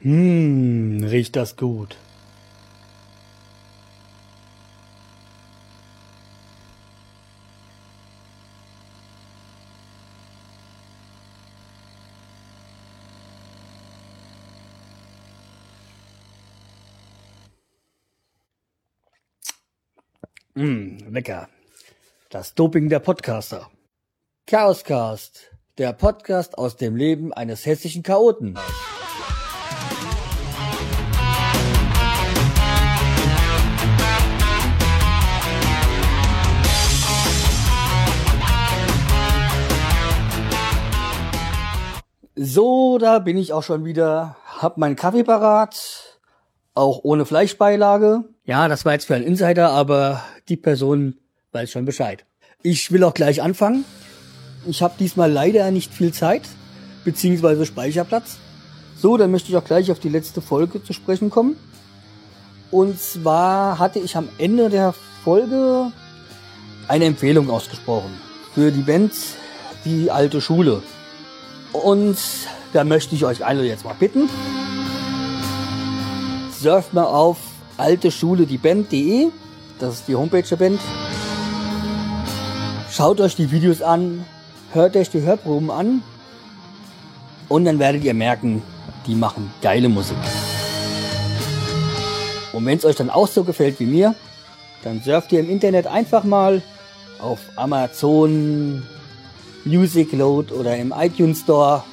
Hm, riecht das gut. Hm, lecker. Das Doping der Podcaster. Chaoscast, der Podcast aus dem Leben eines hessischen Chaoten. So, da bin ich auch schon wieder. Hab meinen Kaffee parat, auch ohne Fleischbeilage. Ja, das war jetzt für einen Insider, aber die Person weiß schon Bescheid. Ich will auch gleich anfangen. Ich habe diesmal leider nicht viel Zeit, beziehungsweise Speicherplatz. So, dann möchte ich auch gleich auf die letzte Folge zu sprechen kommen. Und zwar hatte ich am Ende der Folge eine Empfehlung ausgesprochen für die Band Die alte Schule. Und da möchte ich euch alle jetzt mal bitten, surft mal auf alteschulediband.de, das ist die Homepage der Band. Schaut euch die Videos an, hört euch die Hörproben an und dann werdet ihr merken, die machen geile Musik. Und wenn es euch dann auch so gefällt wie mir, dann surft ihr im Internet einfach mal auf Amazon, Music Load oder im iTunes Store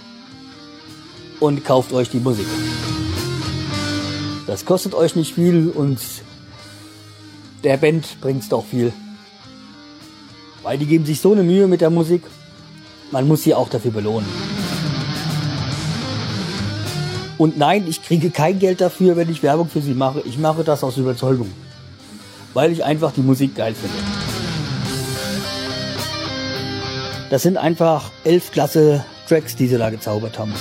und kauft euch die Musik. Das kostet euch nicht viel und der Band bringt's doch viel. Weil die geben sich so eine Mühe mit der Musik, man muss sie auch dafür belohnen. Und nein, ich kriege kein Geld dafür, wenn ich Werbung für sie mache. Ich mache das aus Überzeugung. Weil ich einfach die Musik geil finde. Das sind einfach elf klasse Tracks, die sie da gezaubert haben.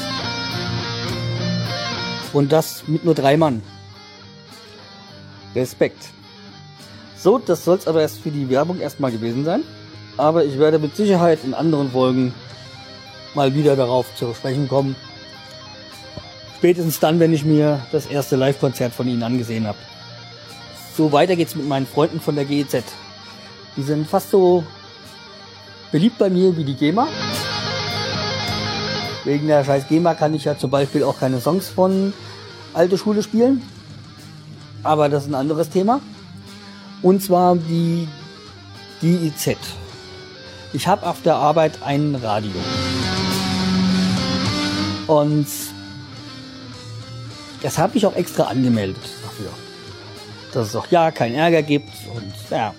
Und das mit nur drei Mann. Respekt. So, das soll es aber erst für die Werbung erstmal gewesen sein. Aber ich werde mit Sicherheit in anderen Folgen mal wieder darauf zu sprechen kommen. Spätestens dann, wenn ich mir das erste Live-Konzert von ihnen angesehen habe. So weiter geht's mit meinen Freunden von der GEZ. Die sind fast so beliebt bei mir wie die GEMA. Wegen der scheiß GEMA kann ich ja zum Beispiel auch keine Songs von alte Schule spielen. Aber das ist ein anderes Thema. Und zwar die GIZ. Ich habe auf der Arbeit ein Radio. Und das habe ich auch extra angemeldet dafür. Dass es auch ja keinen Ärger gibt und ja,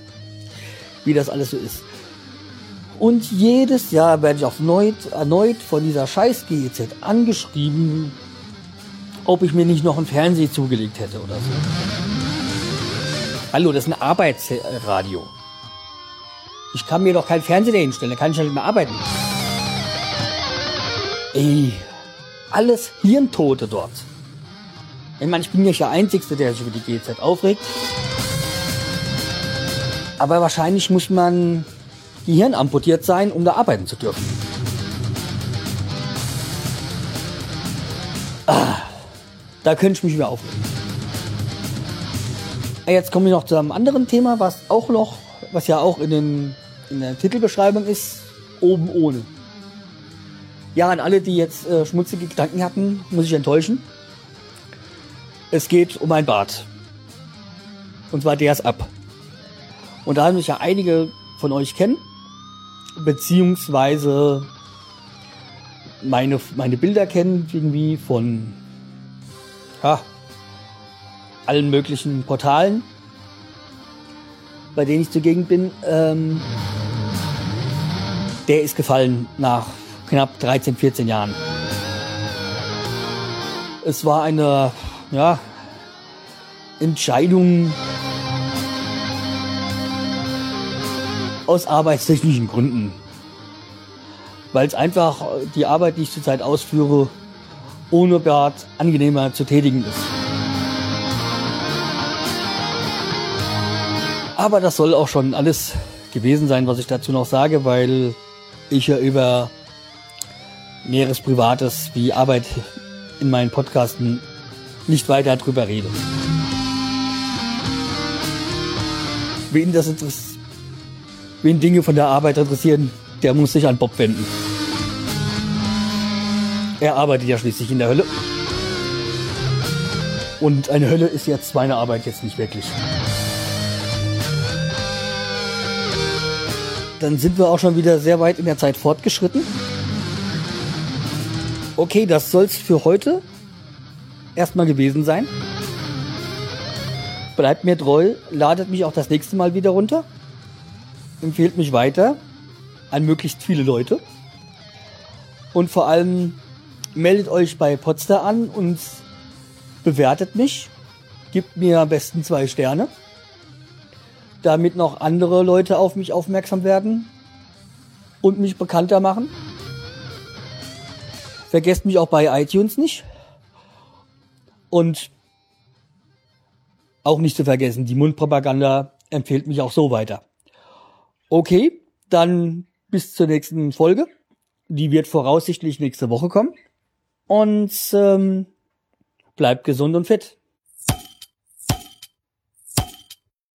wie das alles so ist. Und jedes Jahr werde ich erneut, erneut von dieser scheiß GEZ angeschrieben, ob ich mir nicht noch ein Fernseher zugelegt hätte oder so. Hallo, das ist ein Arbeitsradio. Ich kann mir doch kein Fernseher hinstellen, da kann ich ja nicht mehr arbeiten. Ey, alles Hirntote dort. Ich meine, ich bin nicht der Einzige, der sich über die GZ aufregt. Aber wahrscheinlich muss man Gehirn amputiert sein, um da arbeiten zu dürfen. Ah, da könnte ich mich wieder aufregen. Jetzt komme ich noch zu einem anderen Thema, was auch noch, was ja auch in, den, in der Titelbeschreibung ist, oben ohne. Ja, an alle, die jetzt äh, schmutzige Gedanken hatten, muss ich enttäuschen. Es geht um ein Bad. Und zwar der ist ab. Und da mich ja einige von euch kennen, beziehungsweise meine, meine Bilder kennen, irgendwie von ja, allen möglichen Portalen, bei denen ich zugegen bin. Ähm, der ist gefallen nach knapp 13, 14 Jahren. Es war eine ja, Entscheidung aus arbeitstechnischen Gründen. Weil es einfach die Arbeit, die ich zurzeit ausführe, ohne Bart angenehmer zu tätigen ist. Aber das soll auch schon alles gewesen sein, was ich dazu noch sage, weil ich ja über näheres Privates wie Arbeit in meinen Podcasten nicht weiter drüber rede. Wen das interessiert, wen Dinge von der Arbeit interessieren, der muss sich an Bob wenden. Er arbeitet ja schließlich in der Hölle. Und eine Hölle ist jetzt meine Arbeit jetzt nicht wirklich. Dann sind wir auch schon wieder sehr weit in der Zeit fortgeschritten. Okay, das soll's für heute erstmal gewesen sein. Bleibt mir treu, ladet mich auch das nächste Mal wieder runter. Empfehlt mich weiter an möglichst viele Leute. Und vor allem meldet euch bei Potster an und bewertet mich. Gibt mir am besten zwei Sterne. Damit noch andere Leute auf mich aufmerksam werden und mich bekannter machen. Vergesst mich auch bei iTunes nicht. Und auch nicht zu vergessen, die Mundpropaganda empfiehlt mich auch so weiter. Okay, dann bis zur nächsten Folge. Die wird voraussichtlich nächste Woche kommen. Und ähm, bleibt gesund und fit.